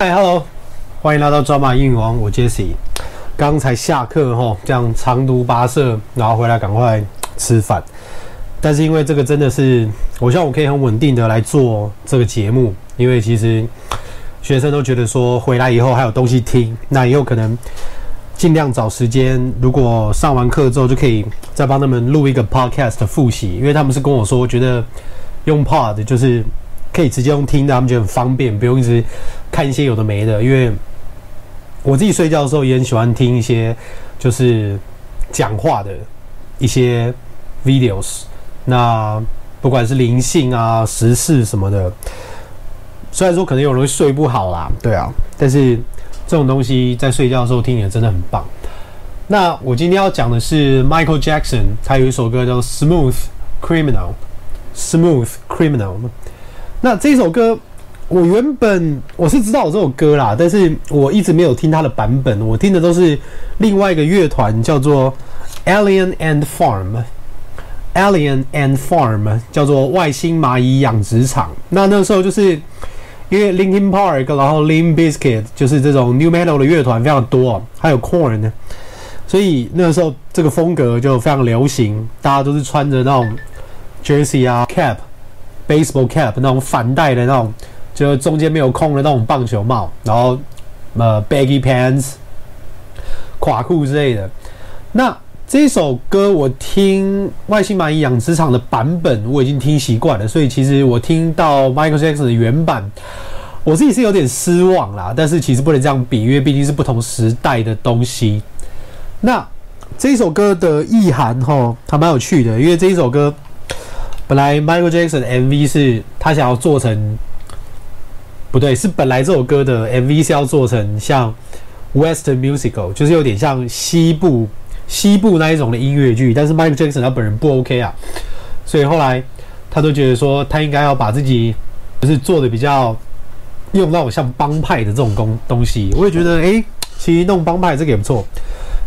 嗨，Hello，欢迎来到抓马英语王，我 Jesse。刚才下课吼，这样长途跋涉，然后回来赶快吃饭。但是因为这个真的是，我希望我可以很稳定的来做这个节目，因为其实学生都觉得说回来以后还有东西听，那以后可能尽量找时间，如果上完课之后就可以再帮他们录一个 podcast 的复习，因为他们是跟我说，我觉得用 pod 就是。可以直接用听的，他们觉得很方便，不用一直看一些有的没的。因为我自己睡觉的时候也很喜欢听一些就是讲话的一些 videos。那不管是灵性啊、时事什么的，虽然说可能有人会睡不好啦，对啊，但是这种东西在睡觉的时候听也真的很棒。那我今天要讲的是 Michael Jackson，他有一首歌叫《Smooth Criminal》，Smooth Criminal。那这首歌，我原本我是知道这首歌啦，但是我一直没有听它的版本，我听的都是另外一个乐团叫做 Alien and Farm，Alien and Farm 叫做外星蚂蚁养殖场。那那时候就是因为 Linkin Park，然后 Limp Bizkit 就是这种 New Metal 的乐团非常多，还有 Corn 所以那时候这个风格就非常流行，大家都是穿着那种 Jersey 啊 Cap。baseball cap 那种反带的那种，就中间没有空的那种棒球帽，然后呃 baggy pants、垮裤之类的。那这首歌我听外星蚂蚁养殖场的版本我已经听习惯了，所以其实我听到 Michael Jackson 的原版，我自己是有点失望啦。但是其实不能这样比，因为毕竟是不同时代的东西。那这首歌的意涵齁，还蛮有趣的，因为这一首歌。本来 Michael Jackson MV 是他想要做成，不对，是本来这首歌的 MV 是要做成像 Western Musical，就是有点像西部西部那一种的音乐剧。但是 Michael Jackson 他本人不 OK 啊，所以后来他都觉得说他应该要把自己就是做的比较用那种像帮派的这种东东西。我也觉得，诶、其实弄帮派这个也不错，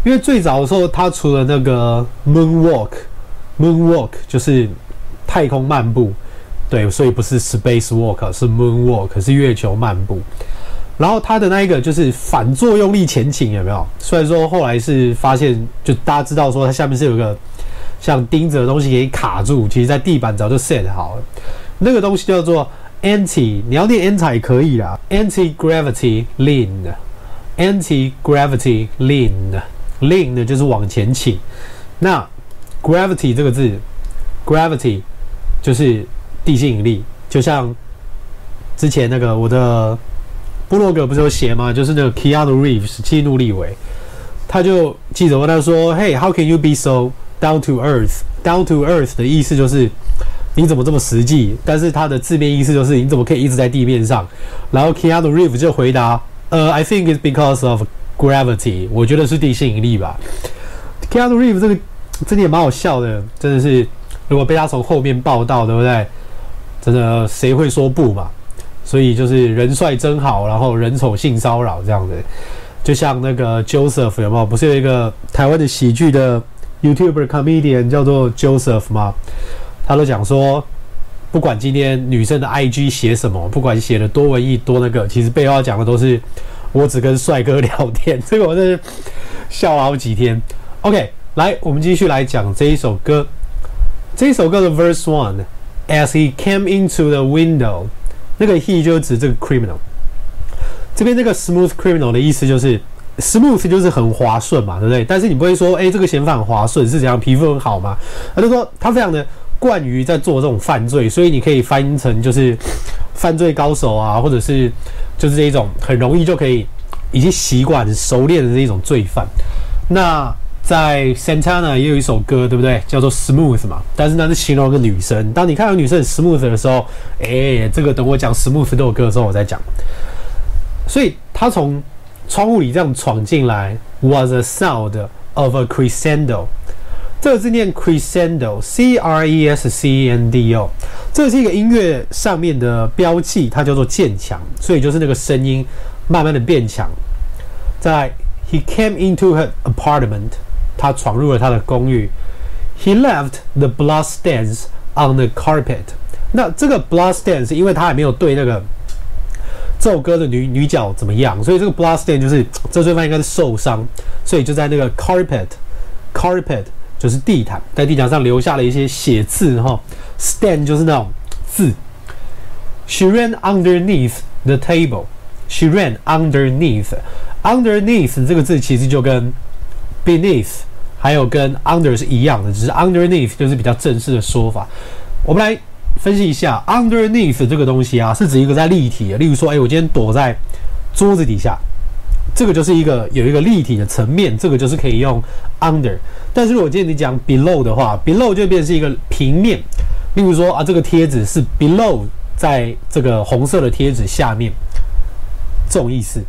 因为最早的时候他除了那个 Moonwalk，Moonwalk 就是。太空漫步，对，所以不是 space walk，是 moon walk，是月球漫步。然后它的那一个就是反作用力前倾，有没有？虽然说后来是发现，就大家知道说它下面是有个像钉子的东西给你卡住，其实在地板早就 set 好了。那个东西叫做 anti，你要念 anti 也可以啦，anti gravity lean，anti gravity lean，lean 呢就是往前倾。那 gravity 这个字，gravity。就是地心引力，就像之前那个我的部落格不是有写吗？就是那个 Keanu Reeves 基努李维，他就记者问他说：“Hey，how can you be so down to earth？Down to earth 的意思就是你怎么这么实际？但是它的字面意思就是你怎么可以一直在地面上？”然后 Keanu Reeves 就回答：“呃，I think it's because of gravity。我觉得是地心引力吧。”Keanu Reeves 这个真的也蛮好笑的，真的是。如果被他从后面报道，对不对？真的谁会说不嘛？所以就是人帅真好，然后人丑性骚扰这样子。就像那个 Joseph 有没有？不是有一个台湾的喜剧的 YouTuber comedian 叫做 Joseph 吗？他都讲说，不管今天女生的 IG 写什么，不管写的多文艺多那个，其实背后要讲的都是我只跟帅哥聊天。这个我真是笑了好几天。OK，来，我们继续来讲这一首歌。这一首歌的 Verse One As he came into the window，那个 he 就指这个 criminal。这边这个 smooth criminal 的意思就是 smooth 就是很滑顺嘛，对不对？但是你不会说，哎，这个嫌犯很滑顺是怎样？皮肤很好吗？他就说他非常的惯于在做这种犯罪，所以你可以翻译成就是犯罪高手啊，或者是就是这一种很容易就可以已经习惯熟练的这一种罪犯。那在 Santana 也有一首歌，对不对？叫做 Smooth 嘛，但是那是形容一个女生。当你看到女生很 smooth 的时候，哎，这个等我讲 Smooth 这首歌的时候我再讲。所以他从窗户里这样闯进来，was a sound of a crescendo。这个字念 crescendo，C R E S C E N D O。这是一个音乐上面的标记，它叫做渐强，所以就是那个声音慢慢的变强。在 He came into her apartment。他闯入了他的公寓。He left the blood stains on the carpet。那这个 blood stains，因为他还没有对那个 这首歌的女女角怎么样？所以这个 bloodstain 就是这罪犯应该是受伤，所以就在那个 carpet，carpet 就是地毯，在地毯上留下了一些血渍哈。stain 就是那种字。She ran underneath the table. She ran underneath. Underneath 这个字其实就跟 beneath 还有跟 under 是一样的，只是 underneath 就是比较正式的说法。我们来分析一下 underneath 这个东西啊，是指一个在立体的。例如说，哎，我今天躲在桌子底下，这个就是一个有一个立体的层面，这个就是可以用 under。但是如果今天你讲 below 的话，below 就变成是一个平面。例如说啊，这个贴纸是 below 在这个红色的贴纸下面，这种意思。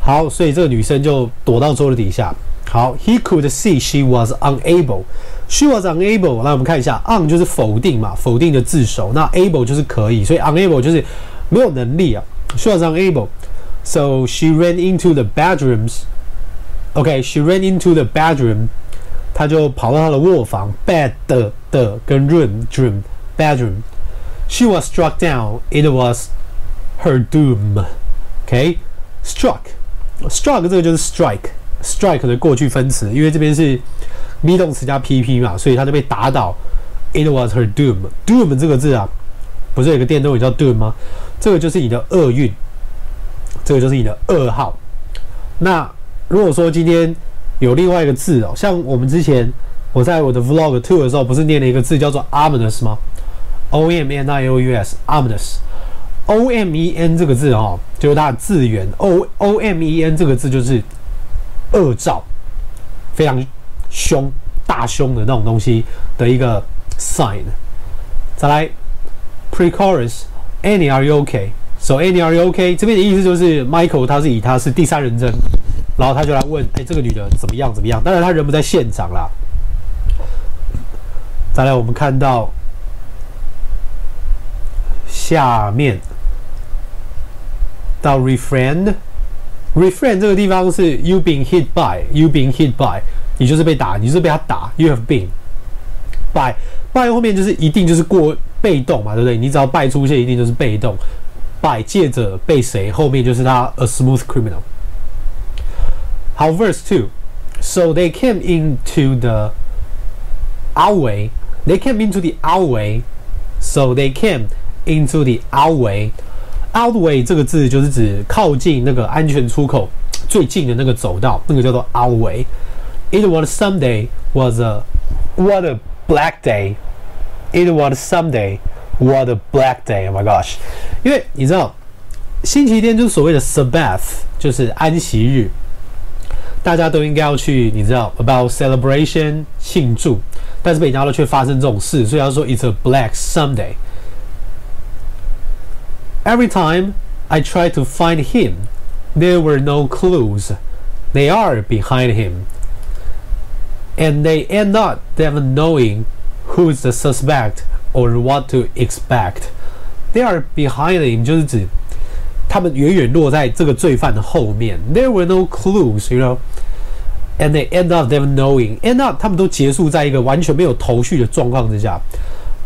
好，所以这个女生就躲到桌子底下。好，He could see she was unable. She was unable。来，我们看一下，un 就是否定嘛，否定的字首。那 able 就是可以，所以 unable 就是没有能力啊。She was unable. So she ran into the bedrooms. OK, she ran into the bedroom. 她就跑到她的卧房。Bed 的的跟 room dream bedroom. She was struck down. It was her doom. OK, struck. Struck 这个就是 Strike 的过去分词，因为这边是 be 动词加 pp 嘛，所以他就被打倒。It was her doom。doom 这个字啊，不是有个电动也叫 doom 吗？这个就是你的厄运，这个就是你的噩耗。那如果说今天有另外一个字哦，像我们之前我在我的 vlog two 的时候，不是念了一个字叫做 ominous 吗？O M N I O U S，ominous。O M E N 这个字哦，就是它的字源。O O M E N 这个字就是恶兆，非常凶、大凶的那种东西的一个 sign。再来，pre-chorus，any are you okay？So any are you okay？这边的意思就是 Michael 他是以他是第三人称，然后他就来问，哎，这个女的怎么样？怎么样？当然他人不在现场啦。再来，我们看到下面。到 refrain refrain 这个地方是 you been hit by，you been hit by，你就是被打，你就是被他打，you have been by by 后面就是一定就是过被动嘛，对不对？你只要 by 出现，一定就是被动，by 借着被谁，后面就是他 a smooth criminal。好，verse two，so they came into the alleyway，they came into the alleyway，so they came into the alleyway。Outway 这个字就是指靠近那个安全出口最近的那个走道，那个叫做 outway。It was Sunday was a what a black day. It was Sunday what a black day. Oh my gosh！因为你知道，星期天就是所谓的 Sabbath，就是安息日，大家都应该要去，你知道 about celebration 庆祝，但是北加州却发生这种事，所以要说 It's a black Sunday。Every time I tried to find him, there were no clues. They are behind him. And they end up never knowing who's the suspect or what to expect. They are behind him 就是指他们远远落在这个罪犯的后面。There were no clues, you know. And they end up never knowing. End up 他们都结束在一个完全没有头绪的状况之下。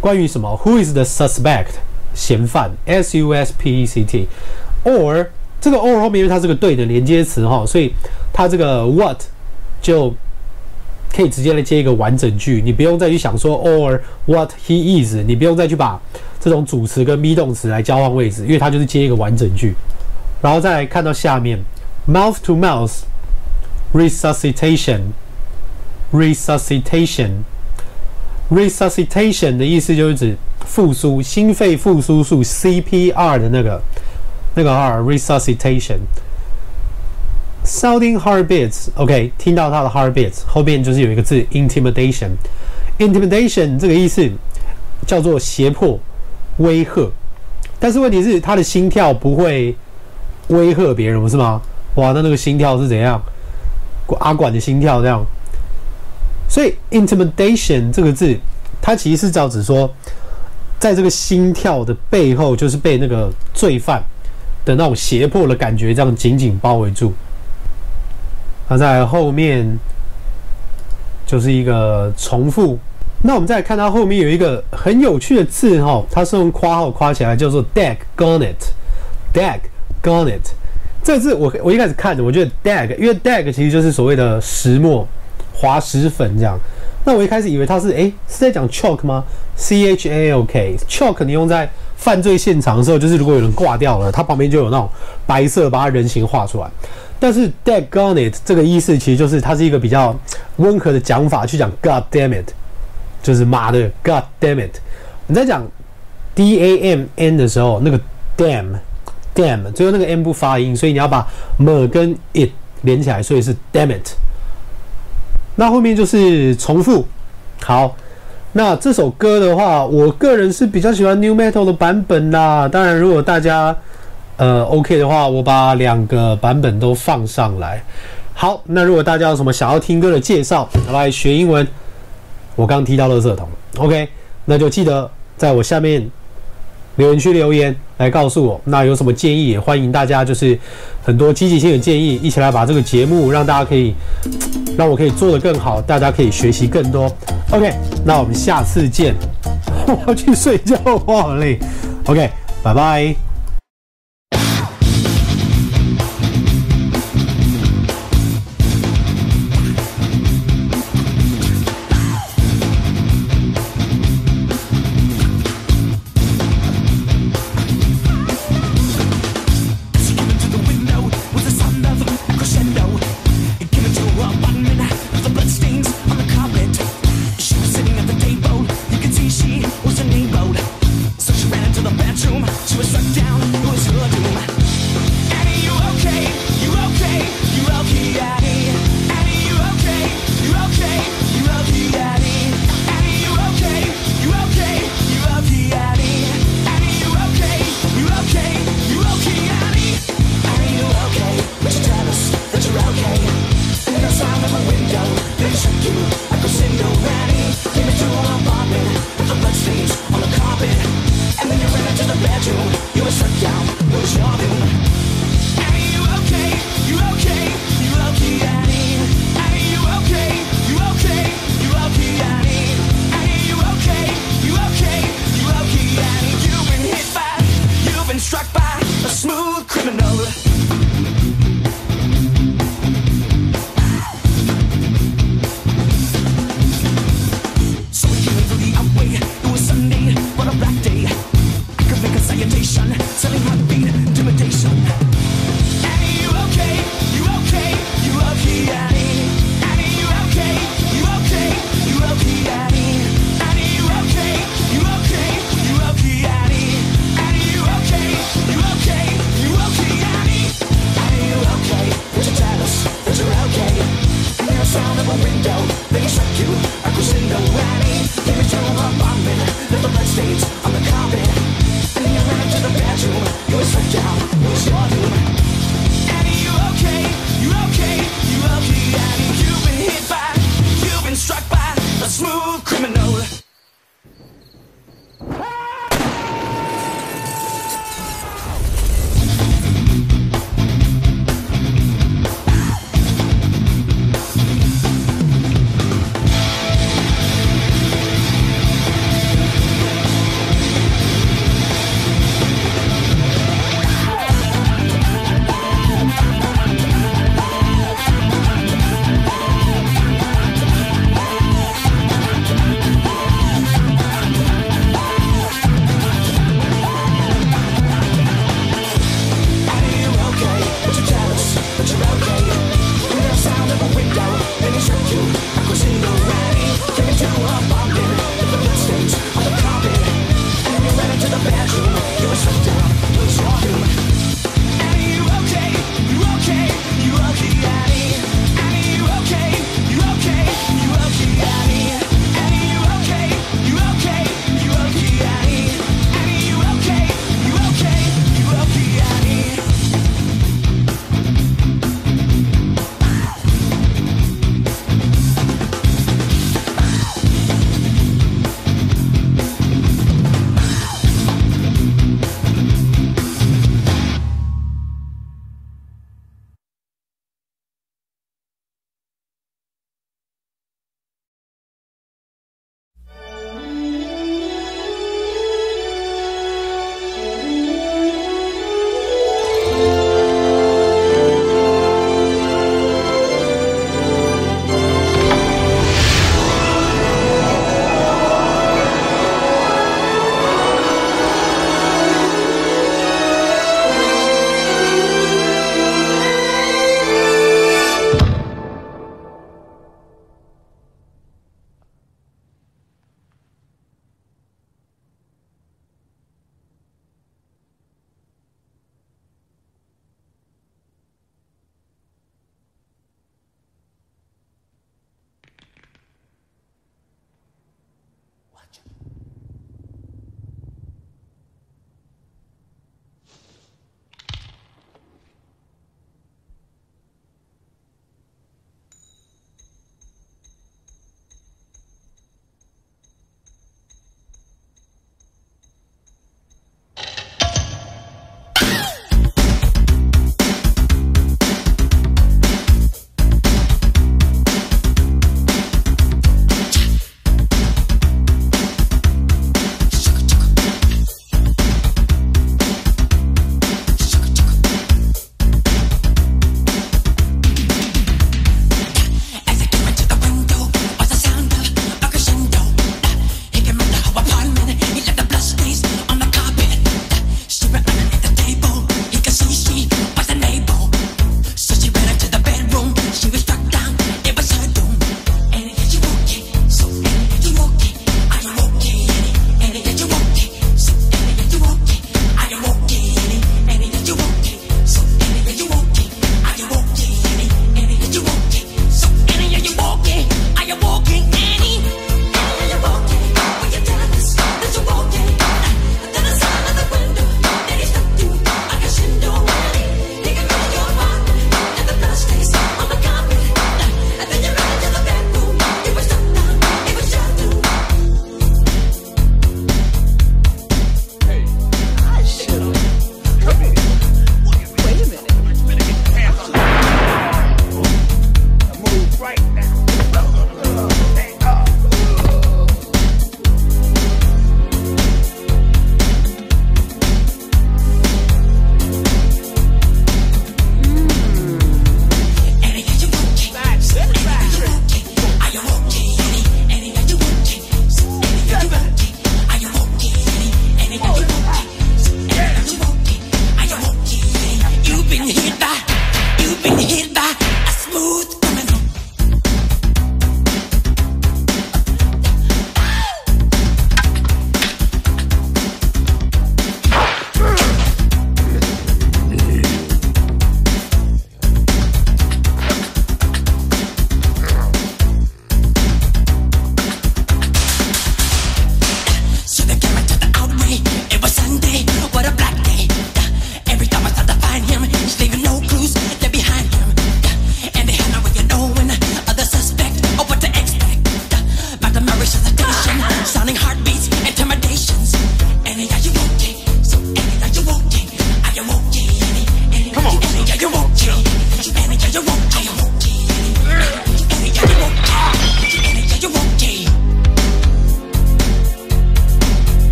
关于什么？Who is the suspect? 嫌犯，s u s p e c t，or 这个 or 后面因为它是个对的连接词哈，所以它这个 what 就可以直接来接一个完整句，你不用再去想说 or what he is，你不用再去把这种主词跟 be 动词来交换位置，因为它就是接一个完整句。然后再来看到下面，mouth to mouth resuscitation，resuscitation，resuscitation 的意思就是指。复苏，心肺复苏术 CPR 的那个那个 R，resuscitation，sounding heartbeats，OK，听到他的 heartbeats 后边就是有一个字 intimidation，intimidation 这个意思叫做胁迫、威吓，但是问题是他的心跳不会威吓别人，不是吗？哇，那那个心跳是怎样？阿管的心跳这样，所以 intimidation 这个字，它其实是叫指说。在这个心跳的背后，就是被那个罪犯的那种胁迫的感觉这样紧紧包围住。那在后面就是一个重复。那我们再来看它后面有一个很有趣的字哈，它是用括号括起来，叫做 “daggonet”。“daggonet”。这个字我我一开始看的，我觉得 Dag，因为 Dag 其实就是所谓的石墨、滑石粉这样。那我一开始以为它是诶是在讲 chalk 吗？C H A L K，chalk 你用在犯罪现场的时候，就是如果有人挂掉了，它旁边就有那种白色把它人形画出来。但是 daggone it 这个意思其实就是它是一个比较温和的讲法，去讲 God damn it，就是妈的 God damn it。你在讲 D A M N 的时候，那个 damn damn 最后那个 M 不发音，所以你要把 m 跟 it 连起来，所以是 damn it。那后面就是重复。好，那这首歌的话，我个人是比较喜欢 New Metal 的版本啦。当然，如果大家呃 OK 的话，我把两个版本都放上来。好，那如果大家有什么想要听歌的介绍，来学英文，我刚提到垃圾桶，OK，那就记得在我下面留言区留言来告诉我。那有什么建议，也欢迎大家就是很多积极性的建议，一起来把这个节目让大家可以。让我可以做得更好，大家可以学习更多。OK，那我们下次见。我要去睡觉，我好累。OK，拜拜。